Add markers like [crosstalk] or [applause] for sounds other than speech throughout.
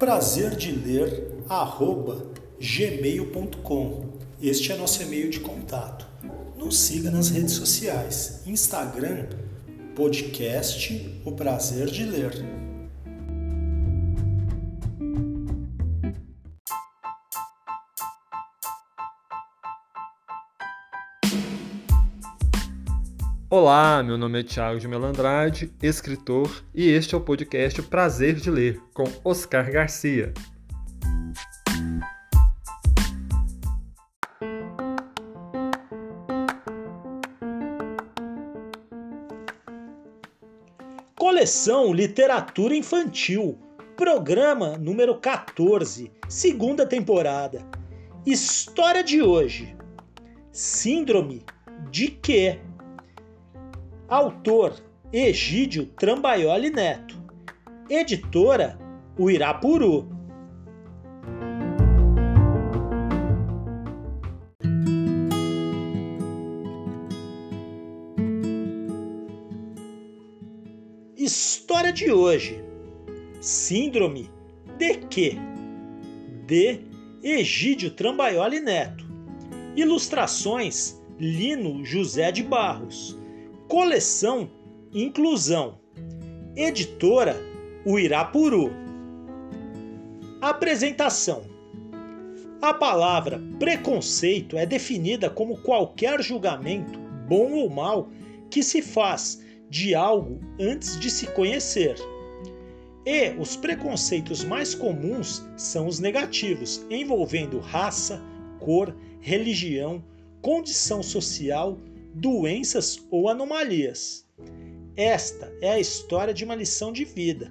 Prazer de ler arroba gmail.com. Este é nosso e-mail de contato. Nos siga nas redes sociais, Instagram, podcast O Prazer de Ler. Olá, meu nome é Thiago de Melandrade, escritor, e este é o podcast Prazer de Ler, com Oscar Garcia. Coleção Literatura Infantil, programa número 14, segunda temporada. História de hoje: Síndrome de quê? Autor Egídio Trambaioli Neto. Editora O Irapuru. História de hoje. Síndrome de quê? De Egídio Trambaioli Neto. Ilustrações Lino José de Barros. Coleção Inclusão. Editora Uirapuru. Apresentação. A palavra preconceito é definida como qualquer julgamento, bom ou mal, que se faz de algo antes de se conhecer. E os preconceitos mais comuns são os negativos, envolvendo raça, cor, religião, condição social, doenças ou anomalias. Esta é a história de uma lição de vida.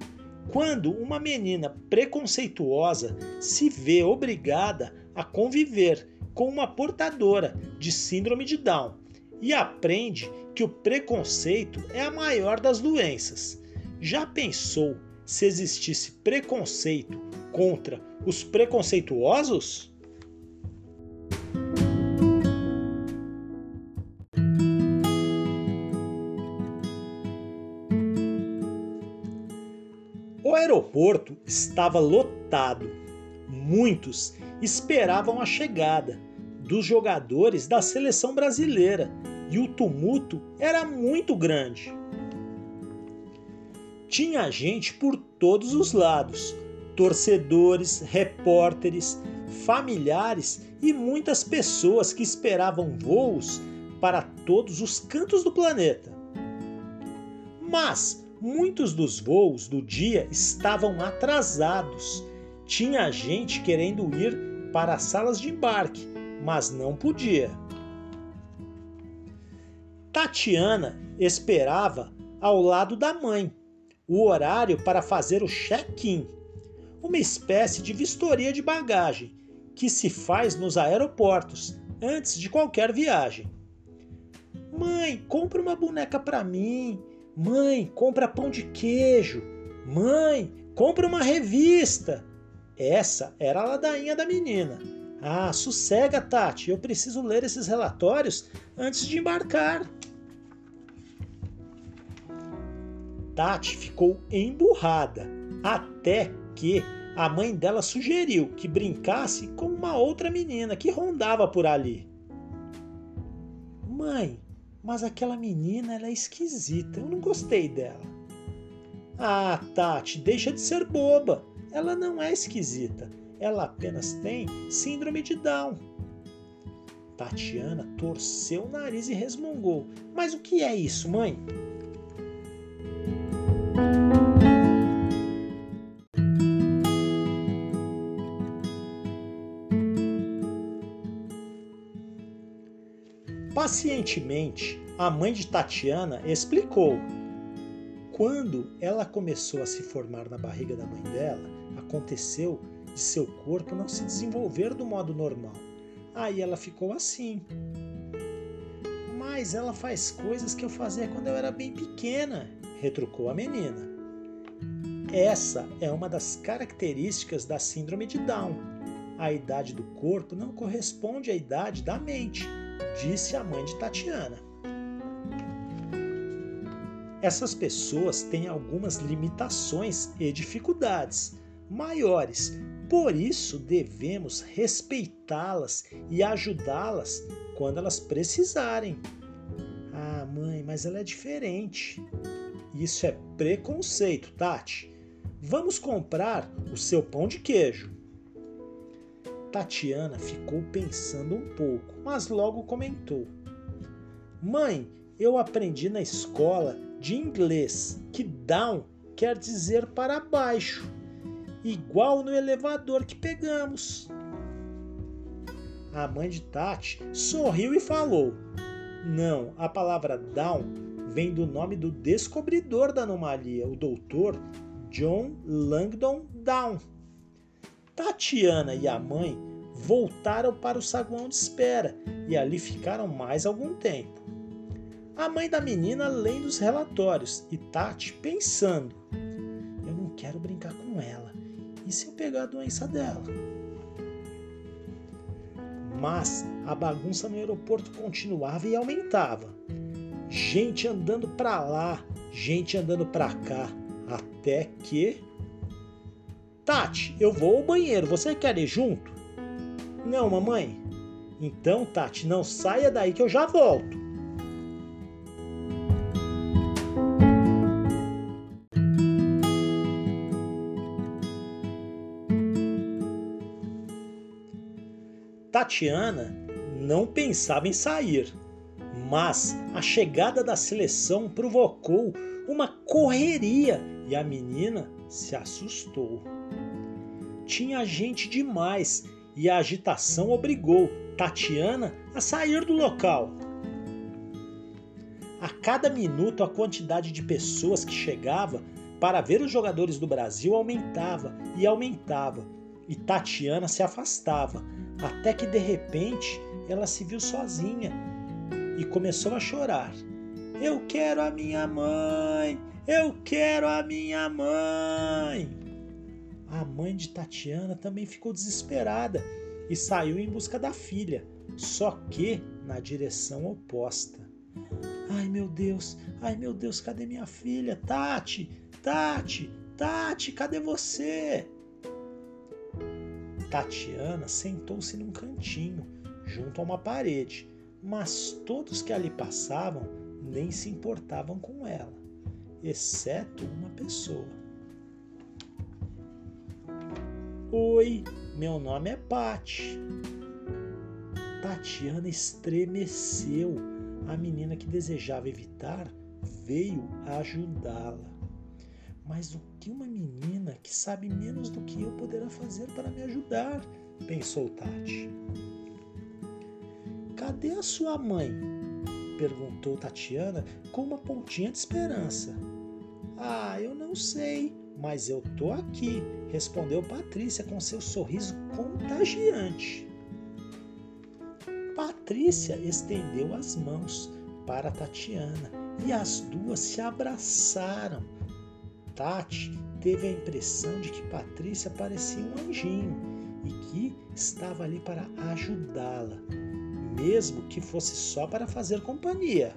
Quando uma menina preconceituosa se vê obrigada a conviver com uma portadora de síndrome de Down e aprende que o preconceito é a maior das doenças. Já pensou se existisse preconceito contra os preconceituosos? Aeroporto estava lotado. Muitos esperavam a chegada dos jogadores da seleção brasileira e o tumulto era muito grande. Tinha gente por todos os lados: torcedores, repórteres, familiares e muitas pessoas que esperavam voos para todos os cantos do planeta. Mas muitos dos voos do dia estavam atrasados. Tinha gente querendo ir para as salas de embarque, mas não podia. Tatiana esperava ao lado da mãe o horário para fazer o check-in, uma espécie de vistoria de bagagem que se faz nos aeroportos antes de qualquer viagem. Mãe, compra uma boneca para mim, Mãe, compra pão de queijo. Mãe, compra uma revista. Essa era a ladainha da menina. Ah, sossega, Tati, eu preciso ler esses relatórios antes de embarcar. Tati ficou emburrada, até que a mãe dela sugeriu que brincasse com uma outra menina que rondava por ali. Mãe, mas aquela menina ela é esquisita, eu não gostei dela. Ah, Tati, deixa de ser boba. Ela não é esquisita. Ela apenas tem síndrome de Down. Tatiana torceu o nariz e resmungou. Mas o que é isso, mãe? Pacientemente, a mãe de Tatiana explicou. Quando ela começou a se formar na barriga da mãe dela, aconteceu de seu corpo não se desenvolver do modo normal. Aí ela ficou assim. Mas ela faz coisas que eu fazia quando eu era bem pequena, retrucou a menina. Essa é uma das características da síndrome de Down. A idade do corpo não corresponde à idade da mente disse a mãe de Tatiana. Essas pessoas têm algumas limitações e dificuldades maiores, por isso devemos respeitá-las e ajudá-las quando elas precisarem. Ah, mãe, mas ela é diferente. Isso é preconceito, Tati. Vamos comprar o seu pão de queijo. Tatiana ficou pensando um pouco, mas logo comentou: Mãe, eu aprendi na escola de inglês que down quer dizer para baixo, igual no elevador que pegamos. A mãe de Tati sorriu e falou: Não, a palavra down vem do nome do descobridor da anomalia, o doutor John Langdon Down. Tatiana e a mãe voltaram para o saguão de espera e ali ficaram mais algum tempo. A mãe da menina lendo os relatórios e Tati pensando: Eu não quero brincar com ela. E se eu pegar a doença dela? Mas a bagunça no aeroporto continuava e aumentava. Gente andando para lá, gente andando para cá, até que Tati, eu vou ao banheiro, você quer ir junto? Não, mamãe. Então, Tati, não saia daí que eu já volto. Tatiana não pensava em sair, mas a chegada da seleção provocou uma correria e a menina se assustou tinha gente demais e a agitação obrigou Tatiana a sair do local. A cada minuto, a quantidade de pessoas que chegava para ver os jogadores do Brasil aumentava e aumentava, e Tatiana se afastava, até que de repente ela se viu sozinha e começou a chorar. Eu quero a minha mãe! Eu quero a minha mãe! A mãe de Tatiana também ficou desesperada e saiu em busca da filha, só que na direção oposta. Ai meu Deus, ai meu Deus, cadê minha filha? Tati, Tati, Tati, cadê você? Tatiana sentou-se num cantinho, junto a uma parede, mas todos que ali passavam nem se importavam com ela, exceto uma pessoa. Oi, meu nome é Pati. Tatiana estremeceu. A menina que desejava evitar veio ajudá-la. Mas o que uma menina que sabe menos do que eu poderá fazer para me ajudar? pensou Tati. Cadê a sua mãe? perguntou Tatiana com uma pontinha de esperança. Ah, eu não sei, mas eu tô aqui, respondeu Patrícia com seu sorriso contagiante. Patrícia estendeu as mãos para Tatiana e as duas se abraçaram. Tati teve a impressão de que Patrícia parecia um anjinho e que estava ali para ajudá-la, mesmo que fosse só para fazer companhia.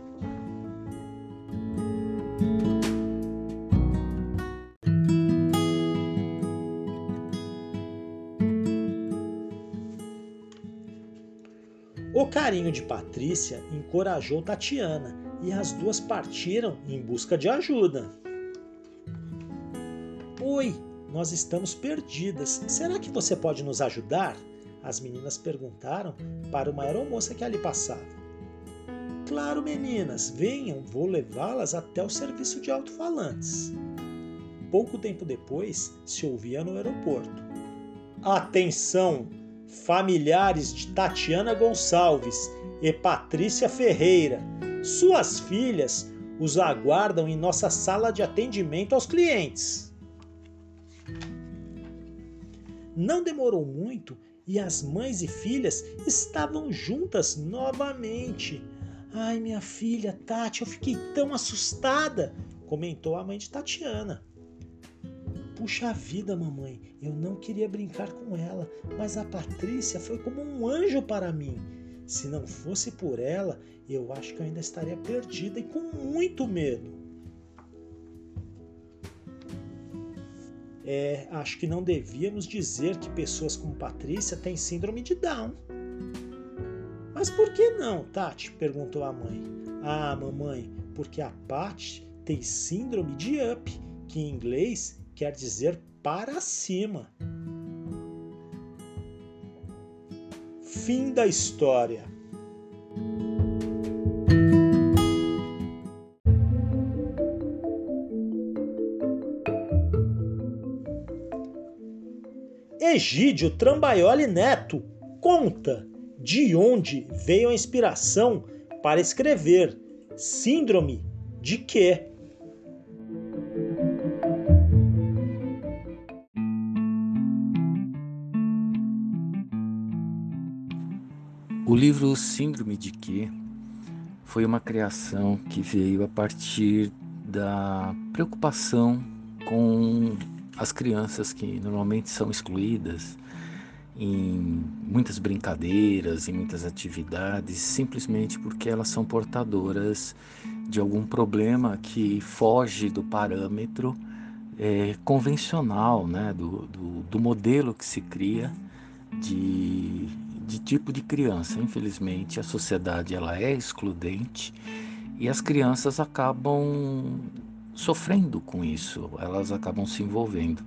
Carinho de Patrícia encorajou Tatiana e as duas partiram em busca de ajuda. Oi, nós estamos perdidas. Será que você pode nos ajudar? As meninas perguntaram para uma aeromoça que ali passava. Claro, meninas, venham, vou levá-las até o serviço de alto-falantes. Pouco tempo depois, se ouvia no aeroporto. Atenção! Familiares de Tatiana Gonçalves e Patrícia Ferreira, suas filhas os aguardam em nossa sala de atendimento aos clientes. Não demorou muito e as mães e filhas estavam juntas novamente. Ai, minha filha, Tati, eu fiquei tão assustada, comentou a mãe de Tatiana. Puxa vida, mamãe, eu não queria brincar com ela, mas a Patrícia foi como um anjo para mim. Se não fosse por ela, eu acho que eu ainda estaria perdida e com muito medo. É, acho que não devíamos dizer que pessoas como Patrícia têm síndrome de Down. Mas por que não, Tati? perguntou a mãe. Ah, mamãe, porque a Pat tem síndrome de Up, que em inglês quer dizer para cima. Fim da história. Egídio Trambaioli Neto conta de onde veio a inspiração para escrever Síndrome de quê? Livro Síndrome de quê foi uma criação que veio a partir da preocupação com as crianças que normalmente são excluídas em muitas brincadeiras, em muitas atividades, simplesmente porque elas são portadoras de algum problema que foge do parâmetro é, convencional, né, do, do, do, modelo que se cria de, de tipo de criança. Infelizmente, a sociedade ela é excludente e as crianças acabam sofrendo com isso, elas acabam se envolvendo.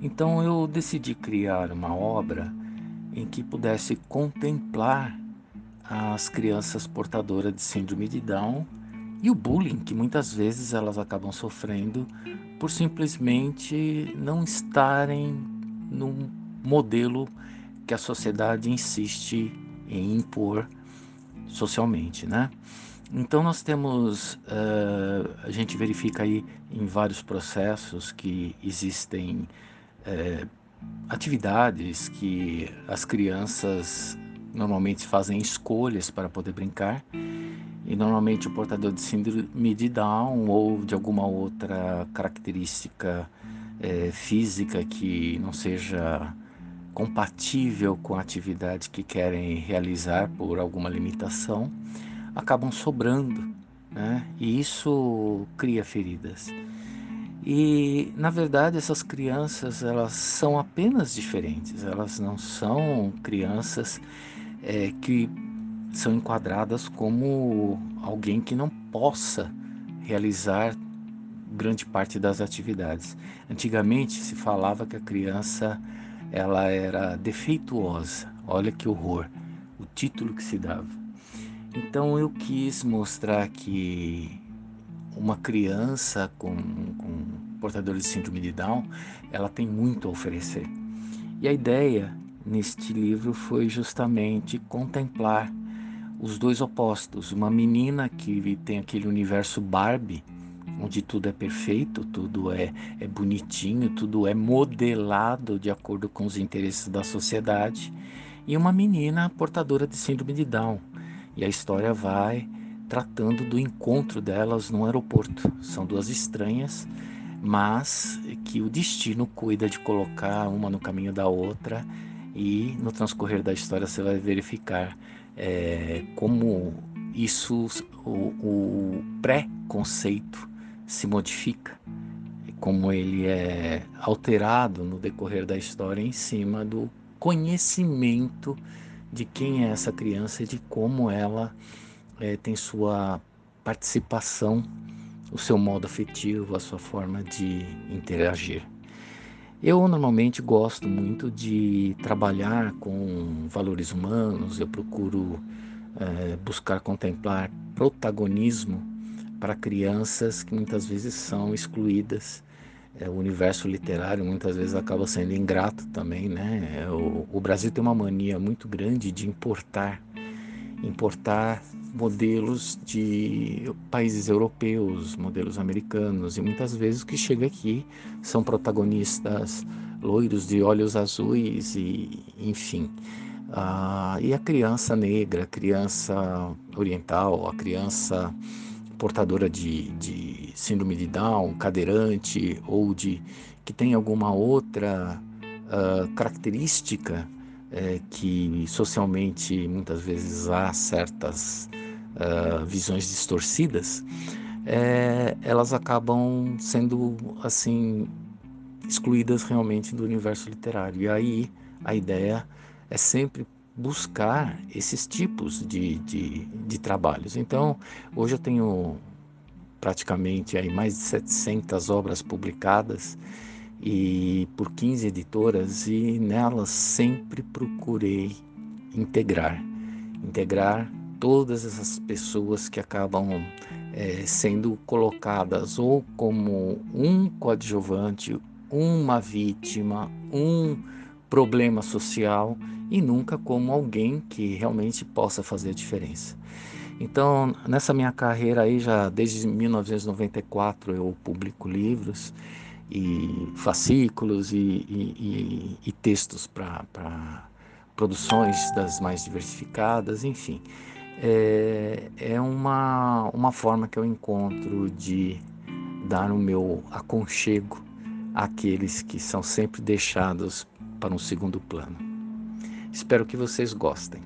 Então eu decidi criar uma obra em que pudesse contemplar as crianças portadoras de síndrome de Down e o bullying que muitas vezes elas acabam sofrendo por simplesmente não estarem num modelo que a sociedade insiste em impor socialmente, né? Então nós temos, uh, a gente verifica aí em vários processos que existem uh, atividades que as crianças normalmente fazem escolhas para poder brincar e normalmente o portador de síndrome de Down ou de alguma outra característica uh, física que não seja compatível com a atividade que querem realizar por alguma limitação acabam sobrando, né? e isso cria feridas. E na verdade essas crianças elas são apenas diferentes, elas não são crianças é, que são enquadradas como alguém que não possa realizar grande parte das atividades. Antigamente se falava que a criança ela era defeituosa. Olha que horror, o título que se dava. Então eu quis mostrar que uma criança com, com portador de síndrome de Down, ela tem muito a oferecer. E a ideia neste livro foi justamente contemplar os dois opostos. Uma menina que tem aquele universo Barbie, onde tudo é perfeito, tudo é, é bonitinho, tudo é modelado de acordo com os interesses da sociedade, e uma menina portadora de síndrome de Down, e a história vai tratando do encontro delas no aeroporto. São duas estranhas, mas que o destino cuida de colocar uma no caminho da outra e no transcorrer da história você vai verificar é, como isso, o, o pré-conceito se modifica, como ele é alterado no decorrer da história em cima do conhecimento de quem é essa criança e de como ela é, tem sua participação, o seu modo afetivo, a sua forma de interagir. Eu normalmente gosto muito de trabalhar com valores humanos, eu procuro é, buscar contemplar protagonismo para crianças que muitas vezes são excluídas. É, o universo literário muitas vezes acaba sendo ingrato também, né? O, o Brasil tem uma mania muito grande de importar, importar modelos de países europeus, modelos americanos, e muitas vezes o que chega aqui são protagonistas loiros de olhos azuis e enfim. Ah, e a criança negra, a criança oriental, a criança portadora de, de síndrome de Down, cadeirante ou de que tem alguma outra uh, característica é, que socialmente muitas vezes há certas uh, visões distorcidas, é, elas acabam sendo assim excluídas realmente do universo literário. E aí a ideia é sempre buscar esses tipos de, de, de trabalhos. Então, hoje eu tenho praticamente aí mais de 700 obras publicadas e por 15 editoras e nelas sempre procurei integrar, integrar todas essas pessoas que acabam é, sendo colocadas ou como um coadjuvante, uma vítima, um problema social e nunca como alguém que realmente possa fazer a diferença. Então, nessa minha carreira aí, já desde 1994 eu publico livros e fascículos e, e, e, e textos para produções das mais diversificadas, enfim é, é uma, uma forma que eu encontro de dar o meu aconchego àqueles que são sempre deixados para um segundo plano. Espero que vocês gostem.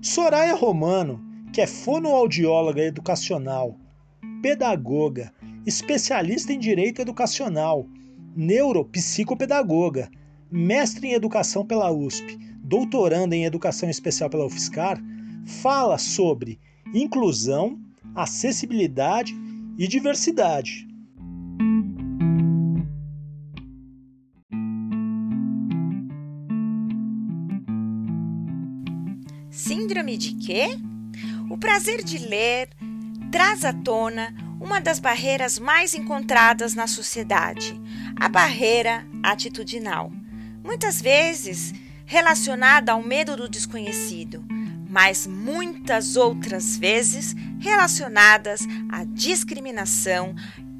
Soraya Romano, que é fonoaudióloga educacional pedagoga, especialista em direito educacional, neuropsicopedagoga, mestre em educação pela USP, doutoranda em educação especial pela UFSCar, fala sobre inclusão, acessibilidade e diversidade. Síndrome de quê? O prazer de ler traz à tona uma das barreiras mais encontradas na sociedade, a barreira atitudinal. Muitas vezes relacionada ao medo do desconhecido, mas muitas outras vezes relacionadas à discriminação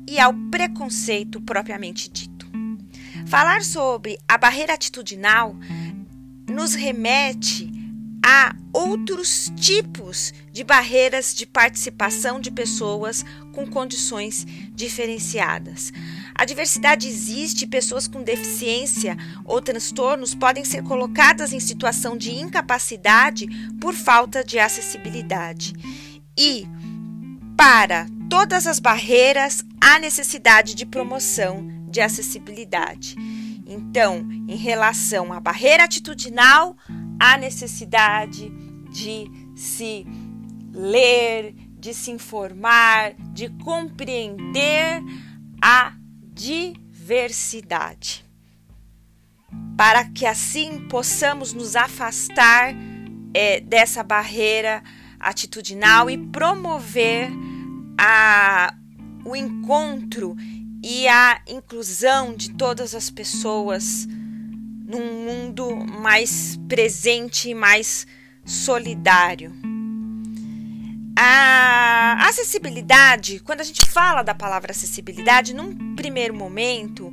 e ao preconceito propriamente dito. Falar sobre a barreira atitudinal nos remete há outros tipos de barreiras de participação de pessoas com condições diferenciadas. A diversidade existe, pessoas com deficiência ou transtornos podem ser colocadas em situação de incapacidade por falta de acessibilidade. E, para todas as barreiras, há necessidade de promoção de acessibilidade. Então, em relação à barreira atitudinal, a necessidade de se ler, de se informar, de compreender a diversidade. Para que assim possamos nos afastar é, dessa barreira atitudinal e promover a, o encontro e a inclusão de todas as pessoas num mundo mais presente e mais solidário. A acessibilidade, quando a gente fala da palavra acessibilidade, num primeiro momento,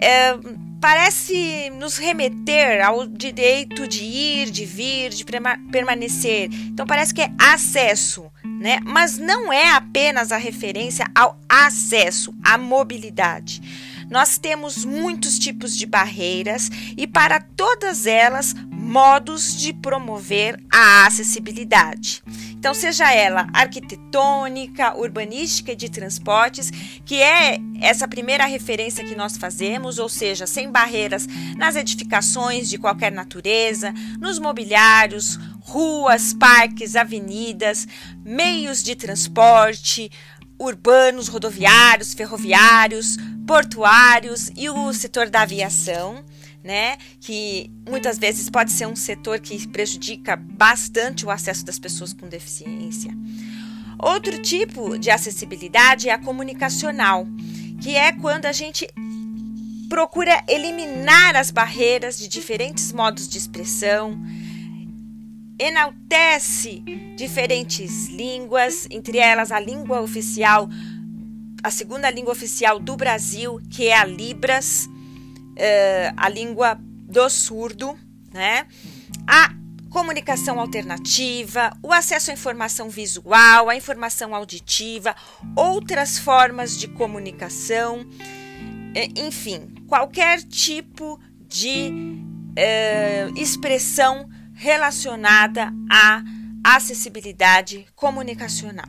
é, parece nos remeter ao direito de ir, de vir, de permanecer. Então parece que é acesso, né? Mas não é apenas a referência ao acesso, à mobilidade. Nós temos muitos tipos de barreiras e, para todas elas, modos de promover a acessibilidade. Então, seja ela arquitetônica, urbanística e de transportes, que é essa primeira referência que nós fazemos, ou seja, sem barreiras nas edificações de qualquer natureza, nos mobiliários, ruas, parques, avenidas, meios de transporte, urbanos, rodoviários, ferroviários, portuários e o setor da aviação, né? Que muitas vezes pode ser um setor que prejudica bastante o acesso das pessoas com deficiência. Outro tipo de acessibilidade é a comunicacional, que é quando a gente procura eliminar as barreiras de diferentes modos de expressão, enaltece diferentes línguas, entre elas a língua oficial, a segunda língua oficial do Brasil, que é a Libras, uh, a língua do surdo, né? A comunicação alternativa, o acesso à informação visual, à informação auditiva, outras formas de comunicação, eh, enfim, qualquer tipo de uh, expressão relacionada à acessibilidade comunicacional.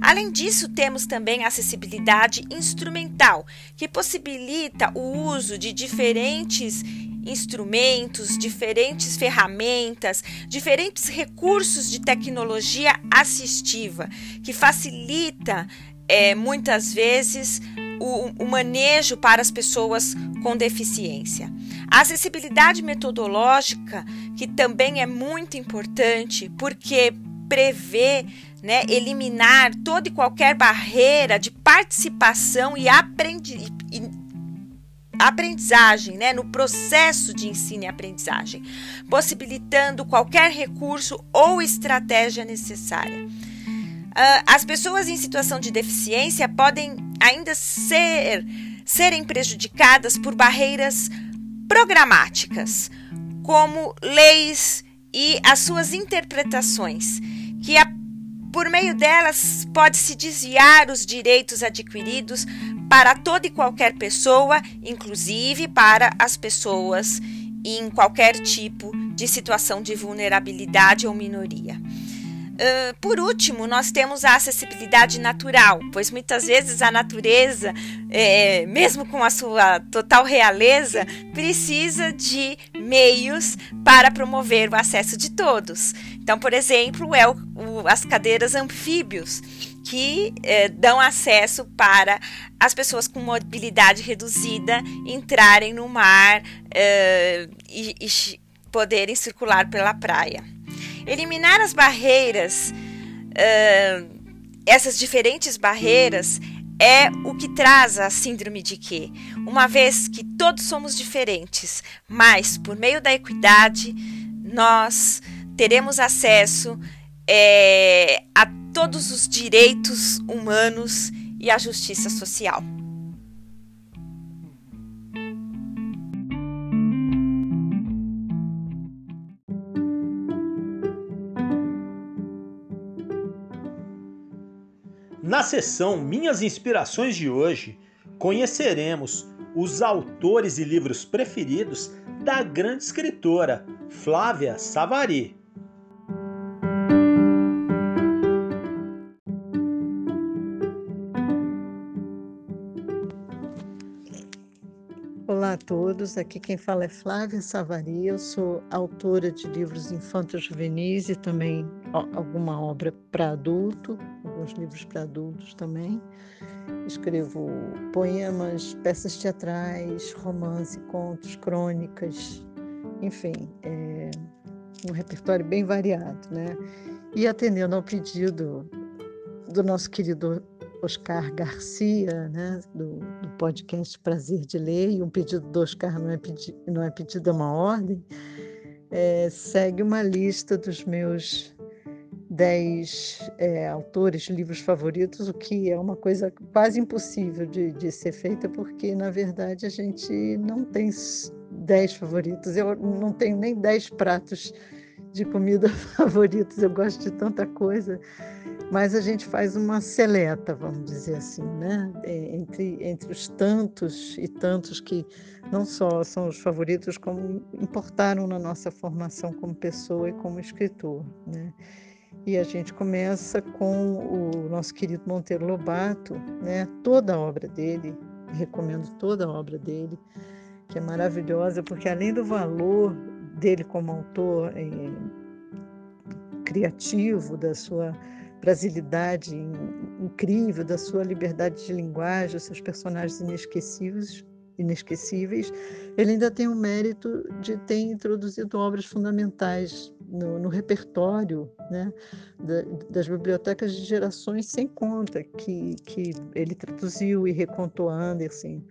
Além disso, temos também a acessibilidade instrumental, que possibilita o uso de diferentes instrumentos, diferentes ferramentas, diferentes recursos de tecnologia assistiva, que facilita é, muitas vezes o, o manejo para as pessoas com deficiência. A acessibilidade metodológica, que também é muito importante, porque prevê né, eliminar toda e qualquer barreira de participação e, aprendi e aprendizagem, né, no processo de ensino e aprendizagem, possibilitando qualquer recurso ou estratégia necessária. Uh, as pessoas em situação de deficiência podem ainda ser serem prejudicadas por barreiras programáticas, como leis e as suas interpretações, que a, por meio delas pode-se desviar os direitos adquiridos para toda e qualquer pessoa, inclusive para as pessoas em qualquer tipo de situação de vulnerabilidade ou minoria. Uh, por último, nós temos a acessibilidade natural, pois muitas vezes a natureza, é, mesmo com a sua total realeza, precisa de meios para promover o acesso de todos. Então, por exemplo, é o, o, as cadeiras anfíbios, que é, dão acesso para as pessoas com mobilidade reduzida entrarem no mar é, e, e poderem circular pela praia. Eliminar as barreiras, uh, essas diferentes barreiras, é o que traz a síndrome de que, uma vez que todos somos diferentes, mas por meio da equidade, nós teremos acesso é, a todos os direitos humanos e à justiça social. Na sessão Minhas Inspirações de hoje, conheceremos os autores e livros preferidos da grande escritora Flávia Savary. Olá a todos, aqui quem fala é Flávia Savary, eu sou autora de livros infantos juvenis e também alguma obra para adulto, alguns livros para adultos também. Escrevo poemas, peças teatrais, romance, contos, crônicas, enfim, é um repertório bem variado, né? E atendendo ao pedido do nosso querido Oscar Garcia, né, do, do, podcast Prazer de Ler, e um pedido do Oscar não é, pedi, não é pedido, é uma ordem, é, segue uma lista dos meus dez é, autores, livros favoritos, o que é uma coisa quase impossível de, de ser feita, porque, na verdade, a gente não tem dez favoritos. Eu não tenho nem dez pratos de comida [laughs] favoritos, eu gosto de tanta coisa, mas a gente faz uma seleta, vamos dizer assim, né? É, entre, entre os tantos e tantos que não só são os favoritos, como importaram na nossa formação como pessoa e como escritor, né? E a gente começa com o nosso querido Monteiro Lobato, né? toda a obra dele, recomendo toda a obra dele, que é maravilhosa, porque além do valor dele como autor é, criativo, da sua brasilidade incrível, da sua liberdade de linguagem, os seus personagens inesquecíveis, inesquecíveis, ele ainda tem o mérito de ter introduzido obras fundamentais no, no repertório né, da, das bibliotecas de gerações sem conta, que, que ele traduziu e recontou Anderson,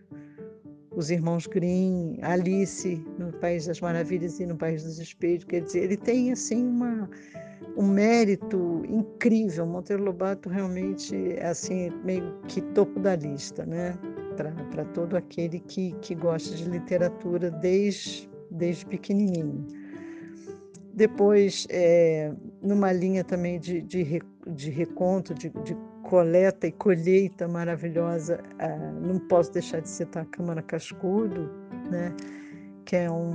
os irmãos Grimm, Alice no País das Maravilhas e no País dos Espelhos. Quer dizer, ele tem assim uma, um mérito incrível. Monteiro Lobato realmente é assim meio que topo da lista, né? Para todo aquele que, que gosta de literatura desde, desde pequenininho. Depois, é, numa linha também de, de, de reconto, de, de coleta e colheita maravilhosa, ah, não posso deixar de citar a Câmara Cascudo, né? que é um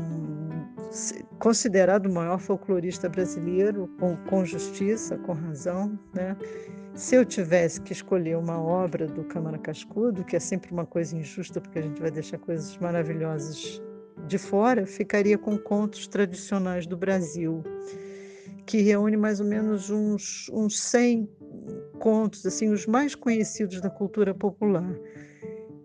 considerado o maior folclorista brasileiro, com, com justiça, com razão. Né? Se eu tivesse que escolher uma obra do Câmara Cascudo, que é sempre uma coisa injusta, porque a gente vai deixar coisas maravilhosas de fora, ficaria com contos tradicionais do Brasil, que reúne mais ou menos uns, uns 100 contos, assim, os mais conhecidos da cultura popular.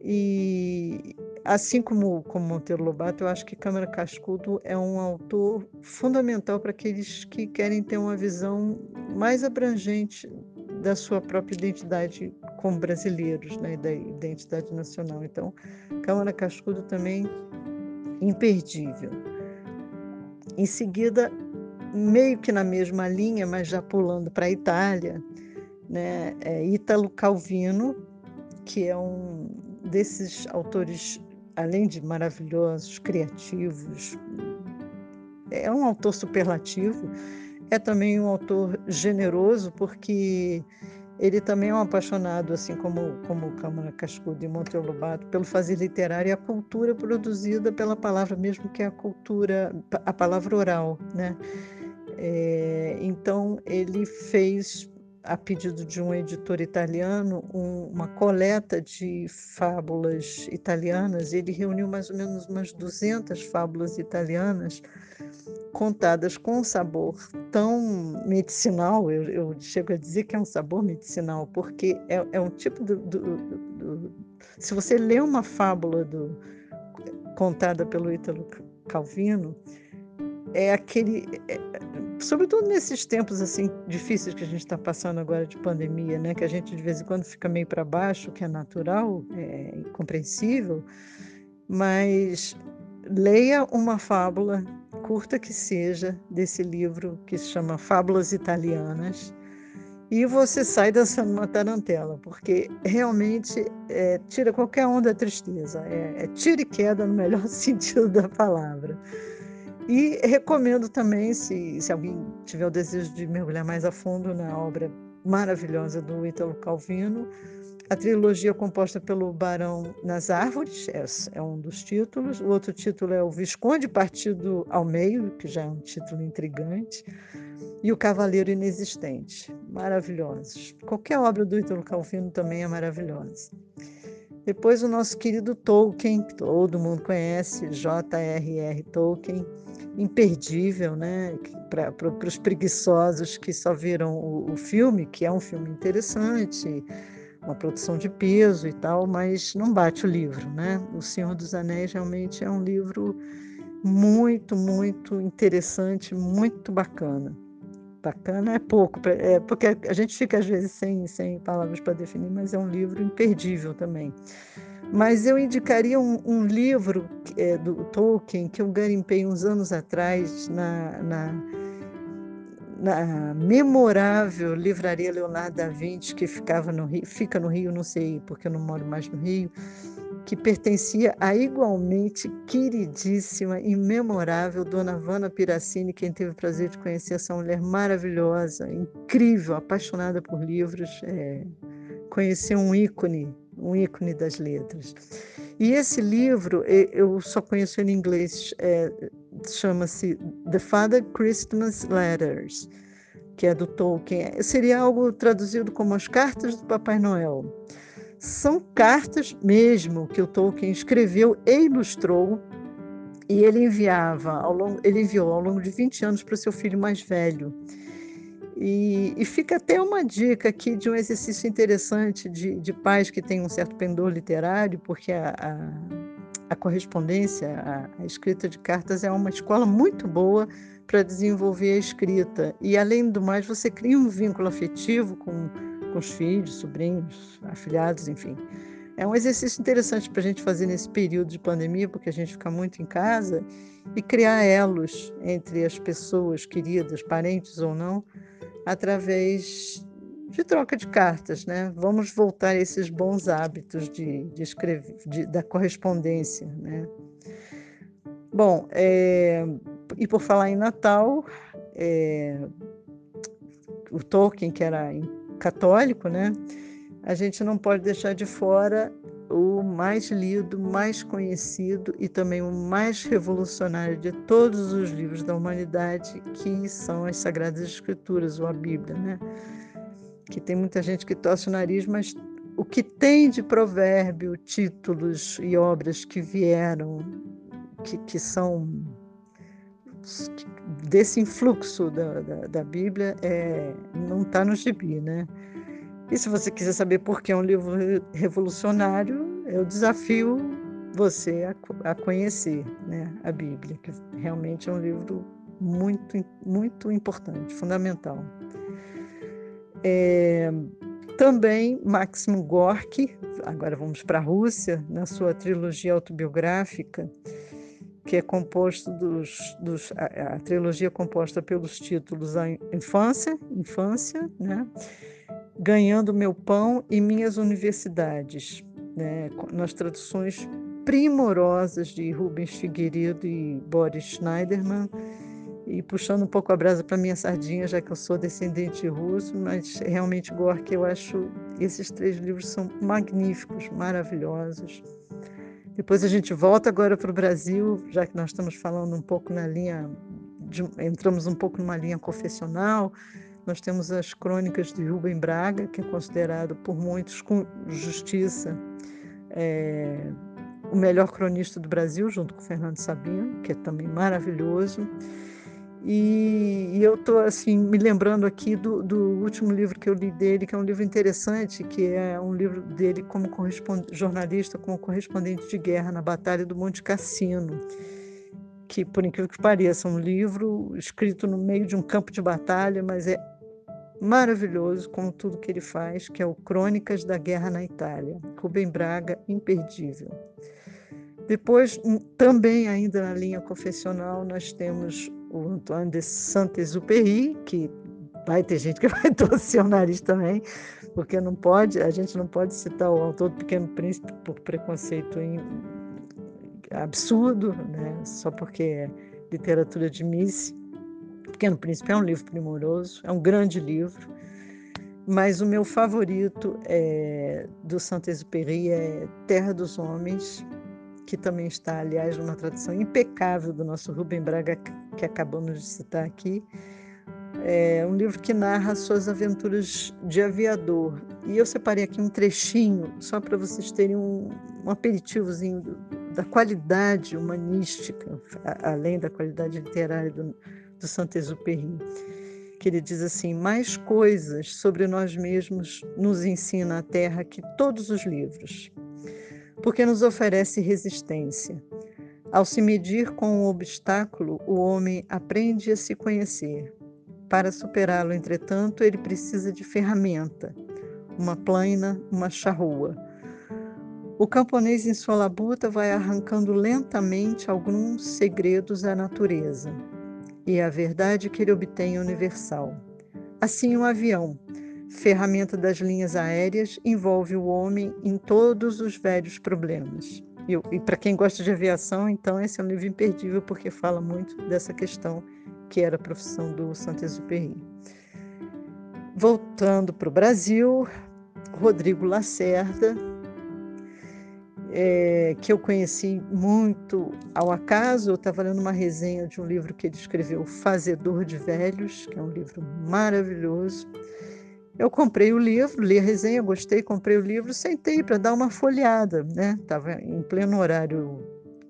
E assim como, como Monteiro Lobato, eu acho que Câmara Cascudo é um autor fundamental para aqueles que querem ter uma visão mais abrangente da sua própria identidade como brasileiros, né, da identidade nacional. Então, Câmara Cascudo também imperdível. Em seguida, meio que na mesma linha, mas já pulando para a Itália, né, é Ítalo Calvino, que é um desses autores, além de maravilhosos, criativos, é um autor superlativo, é também um autor generoso, porque ele também é um apaixonado, assim como, como Câmara Cascudo e Monteiro Lobato, pelo fazer literário e a cultura produzida pela palavra, mesmo que a cultura, a palavra oral, né? É, então, ele fez a pedido de um editor italiano, um, uma coleta de fábulas italianas. Ele reuniu mais ou menos umas 200 fábulas italianas contadas com um sabor tão medicinal, eu, eu, chego a dizer que é um sabor medicinal, porque é, é um tipo do, do, do, do, Se você lê uma fábula contada pelo Ítalo Calvino, é aquele. É, sobretudo nesses tempos assim difíceis que a gente está passando agora de pandemia, né? Que a gente de vez em quando fica meio para baixo, que é natural, é compreensível, mas leia uma fábula curta que seja desse livro que se chama Fábulas Italianas e você sai dançando uma tarantela, porque realmente é, tira qualquer onda da tristeza, é, é tira e queda no melhor [laughs] sentido da palavra. E recomendo também, se, se alguém tiver o desejo de mergulhar mais a fundo na obra maravilhosa do Ítalo Calvino, a trilogia composta pelo Barão nas Árvores, é, é, um dos títulos. O outro título é O Visconde Partido ao Meio, que já é um título intrigante. E O Cavaleiro Inexistente, maravilhosos. Qualquer obra do Ítalo Calvino também é maravilhosa. Depois o nosso querido Tolkien, que todo mundo conhece, J.R.R. Tolkien, imperdível, né? Para os preguiçosos que só viram o, o, filme, que é um filme interessante, uma produção de peso e tal, mas não bate o livro, né? O Senhor dos Anéis realmente é um livro muito, muito interessante, muito bacana. Bacana é pouco, é, porque a gente fica às vezes sem, sem palavras para definir, mas é um livro imperdível também. Mas eu indicaria um, um livro é, do Tolkien que eu garimpei uns anos atrás na, na, na, memorável livraria Leonardo da Vinci, que ficava no Rio, fica no Rio, não sei porque eu não moro mais no Rio, que pertencia à igualmente queridíssima e memorável Dona Vana Piracini, quem teve o prazer de conhecer essa mulher maravilhosa, incrível, apaixonada por livros, é, conhecer um ícone um ícone das letras. E esse livro, eu só conheço ele em inglês, é, chama-se The Father Christmas Letters. que é do Tolkien, seria algo traduzido como as cartas do Papai Noel. São cartas mesmo que o Tolkien escreveu e ilustrou e ele enviava ao longo, ele enviou ao longo de 20 anos para o seu filho mais velho. E, e, fica até uma dica aqui de um exercício interessante de, de pais que têm um certo pendor literário, porque a, a, a correspondência, a, a escrita de cartas é uma escola muito boa para desenvolver a escrita. E, além do mais, você cria um vínculo afetivo com, com os filhos, sobrinhos, afilhados, enfim. É um exercício interessante para a gente fazer nesse período de pandemia, porque a gente fica muito em casa, e criar elos entre as pessoas queridas, parentes ou não, através de troca de cartas, né? Vamos voltar a esses bons hábitos de, de escrever, de, da correspondência, né? Bom, é, e por falar em Natal, é, o Tolkien, que era católico, né? A gente não pode deixar de fora o mais lido, mais conhecido e também o mais revolucionário de todos os livros da humanidade, que são as Sagradas Escrituras, ou a Bíblia, né? Que tem muita gente que torce o nariz, mas o que tem de provérbio, títulos e obras que vieram, que, que são desse influxo da, da, da Bíblia, é, não está no gibi, né? E se você quiser saber por que é um livro revolucionário, eu desafio você a, a conhecer né, a Bíblia, que realmente é um livro muito, muito importante, fundamental. É, também Maximo Gorky, agora vamos para a Rússia, na sua trilogia autobiográfica, que é composto dos, dos a, a, trilogia é composta pelos títulos A Infância, Infância, né? Ganhando Meu Pão e Minhas Universidades, né, nas traduções primorosas de Rubens Figueiredo e Boris Schneiderman, e puxando um pouco a brasa para minha sardinha, já que eu sou descendente russo, mas realmente Gorky, eu acho esses três livros são magníficos, maravilhosos. Depois a gente volta agora para o Brasil, já que nós estamos falando um pouco na linha, de, entramos um pouco numa linha confessional, nós temos as crônicas de Rubem Braga, que é considerado por muitos com justiça é, o melhor cronista do Brasil, junto com Fernando Sabino, que é também maravilhoso. E, e eu estou assim me lembrando aqui do, do, último livro que eu li dele, que é um livro interessante, que é um livro dele como jornalista, como correspondente de guerra na Batalha do Monte Cassino que, por incrível que pareça, é um livro escrito no meio de um campo de batalha, mas é maravilhoso como tudo que ele faz, que é o Crônicas da Guerra na Itália. Rubem Braga, imperdível. Depois, também ainda na linha confessional, nós temos o Antoine de Saint-Exupéry, que vai ter gente que [laughs] vai torcer o nariz também, porque não pode, a gente não pode citar o autor do Pequeno Príncipe por preconceito em, absurdo, né? só porque é literatura de Miss. Pequeno Príncipe é um livro primoroso, é um grande livro, mas o meu favorito é, do Saint-Exupéry é Terra dos Homens, que também está, aliás, numa tradução impecável do nosso Rubem Braga, que acabamos de citar aqui. É um livro que narra suas aventuras de aviador. E eu separei aqui um trechinho, só para vocês terem um, um aperitivozinho do, da qualidade humanística, além da qualidade literária do, do Saint-Exupéry, que ele diz assim: mais coisas sobre nós mesmos nos ensina a Terra que todos os livros, porque nos oferece resistência. Ao se medir com um obstáculo, o homem aprende a se conhecer. Para superá-lo, entretanto, ele precisa de ferramenta, uma plaina, uma charrua. O camponês em sua labuta vai arrancando lentamente alguns segredos da natureza e a verdade que ele obtém é universal. Assim, o um avião, ferramenta das linhas aéreas, envolve o homem em todos os velhos problemas. E, e para quem gosta de aviação, então, esse é um livro imperdível porque fala muito dessa questão que era a profissão do Saint-Exupéry. Voltando para o Brasil, Rodrigo Lacerda é, que eu conheci muito ao acaso. Eu estava lendo uma resenha de um livro que ele escreveu, Fazedor de Velhos, que é um livro maravilhoso. Eu comprei o livro, li a resenha, gostei, comprei o livro, sentei para dar uma folheada, né? Estava em pleno horário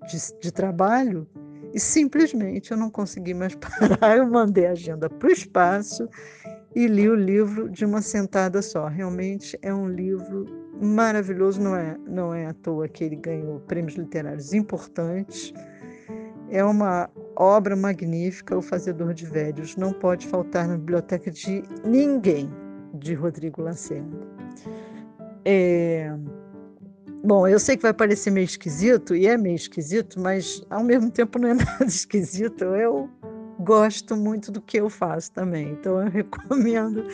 de, de, trabalho e simplesmente eu não consegui mais [laughs] parar. Eu mandei a agenda para o espaço e li o livro de uma sentada só. Realmente é um livro maravilhoso, não é, não é à toa que ele ganhou prêmios literários importantes. É uma obra magnífica, O Fazedor de Velhos. Não pode faltar na biblioteca de ninguém, de Rodrigo Lacerda. É... Bom, eu sei que vai parecer meio esquisito, e é meio esquisito, mas ao mesmo tempo não é [laughs] nada esquisito. Eu gosto muito do que eu faço também, então eu recomendo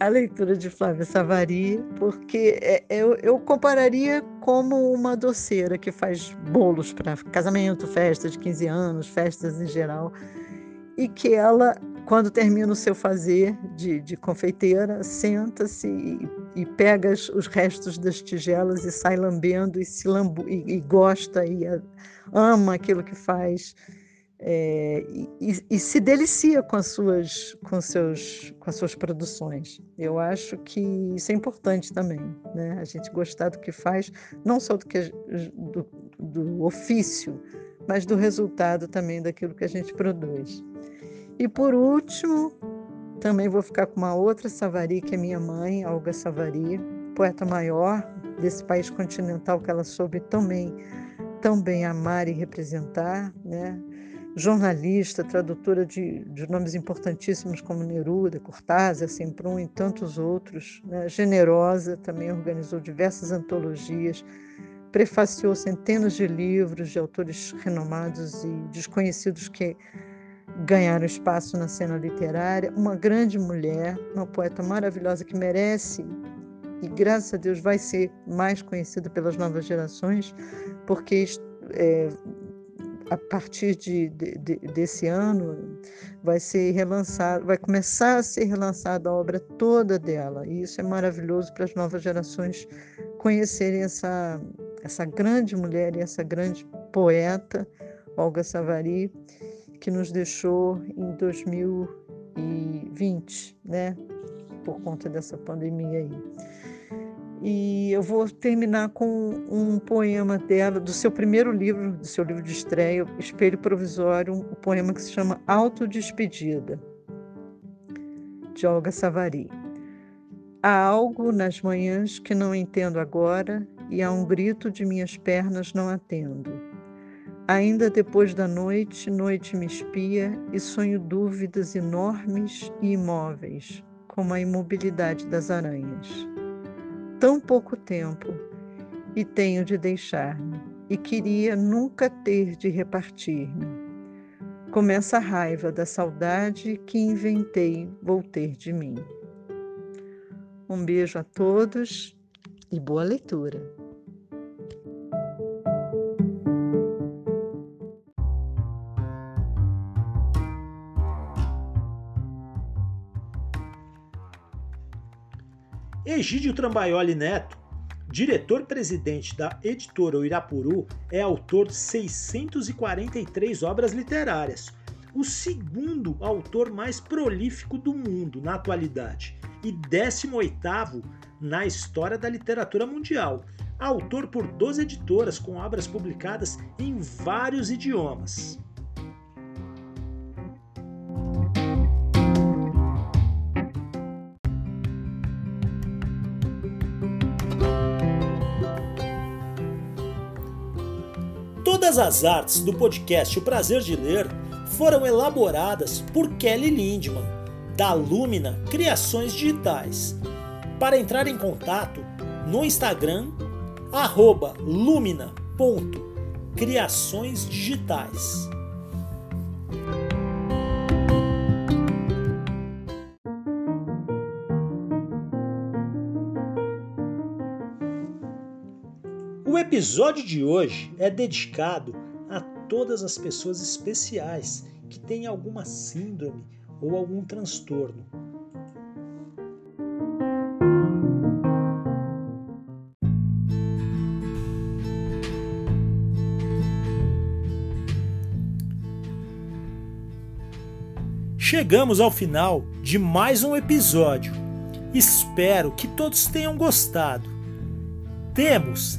a leitura de Flávia Savari, porque é, eu, eu compararia como uma doceira que faz bolos para casamento, festa de 15 anos, festas em geral, e que ela, quando termina o seu fazer de, de confeiteira, senta-se e, e, pega os restos das tigelas e sai lambendo e se lambu, e, e gosta e ama aquilo que faz é, e, e, se delicia com as suas com seus com as suas produções. Eu acho que isso é importante também né? A gente gostar do que faz não só do que do, do ofício mas do resultado também daquilo que a gente produz e por último também vou ficar com uma outra Savari que é minha mãe Olga Savari poeta maior desse país continental que ela soube também tão bem amar e representar né jornalista, tradutora de, de, nomes importantíssimos como Neruda, Cortázar, Semprún e tantos outros, né? generosa, também organizou diversas antologias, prefaciou centenas de livros de autores renomados e desconhecidos que ganharam espaço na cena literária, uma grande mulher, uma poeta maravilhosa que merece e graças a Deus vai ser mais conhecida pelas novas gerações, porque é, a partir de, de, de, desse ano vai ser relançado, vai começar a ser relançada a obra toda dela. E isso é maravilhoso para as novas gerações conhecerem essa, essa grande mulher e essa grande poeta, Olga Savari, que nos deixou em 2020, né? Por conta dessa pandemia aí. E eu vou terminar com um poema dela, do seu primeiro livro, do seu livro de estreia, Espelho Provisório, um poema que se chama Autodespedida, de Olga Savari. Há algo nas manhãs que não entendo agora e há um grito de minhas pernas não atendo. Ainda depois da noite, noite me espia e sonho dúvidas enormes e imóveis, como a imobilidade das aranhas tão pouco tempo e tenho de deixar-me, e queria nunca ter de repartir-me. Começa a raiva da saudade que inventei vou ter de mim. Um beijo a todos e boa leitura. Egídio Trambaioli Neto, diretor-presidente da editora Irapuru, é autor de 643 obras literárias, o segundo autor mais prolífico do mundo na atualidade e 18º na história da literatura mundial. Autor por 12 editoras com obras publicadas em vários idiomas. Todas as artes do podcast O Prazer de Ler foram elaboradas por Kelly Lindman, da Lumina Criações Digitais. Para entrar em contato, no Instagram, lumina.criaçõesdigitais. episódio de hoje é dedicado a todas as pessoas especiais que têm alguma síndrome ou algum transtorno. Chegamos ao final de mais um episódio. Espero que todos tenham gostado. Temos